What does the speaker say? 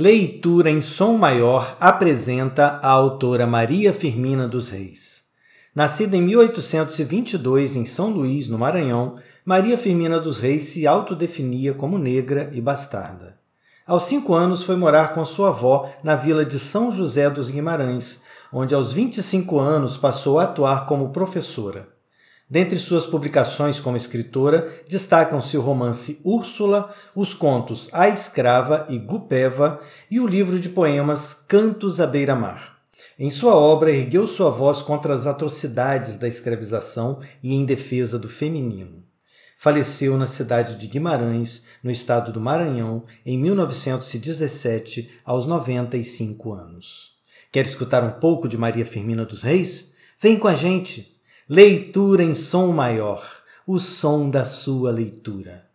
Leitura em Som Maior apresenta a autora Maria Firmina dos Reis. Nascida em 1822 em São Luís, no Maranhão, Maria Firmina dos Reis se autodefinia como negra e bastarda. Aos cinco anos foi morar com sua avó na vila de São José dos Guimarães, onde aos 25 anos passou a atuar como professora. Dentre suas publicações como escritora, destacam-se o romance Úrsula, os contos A Escrava e Gupeva e o livro de poemas Cantos à Beira-Mar. Em sua obra, ergueu sua voz contra as atrocidades da escravização e em defesa do feminino. Faleceu na cidade de Guimarães, no estado do Maranhão, em 1917, aos 95 anos. Quer escutar um pouco de Maria Firmina dos Reis? Vem com a gente! Leitura em som maior, o som da sua leitura.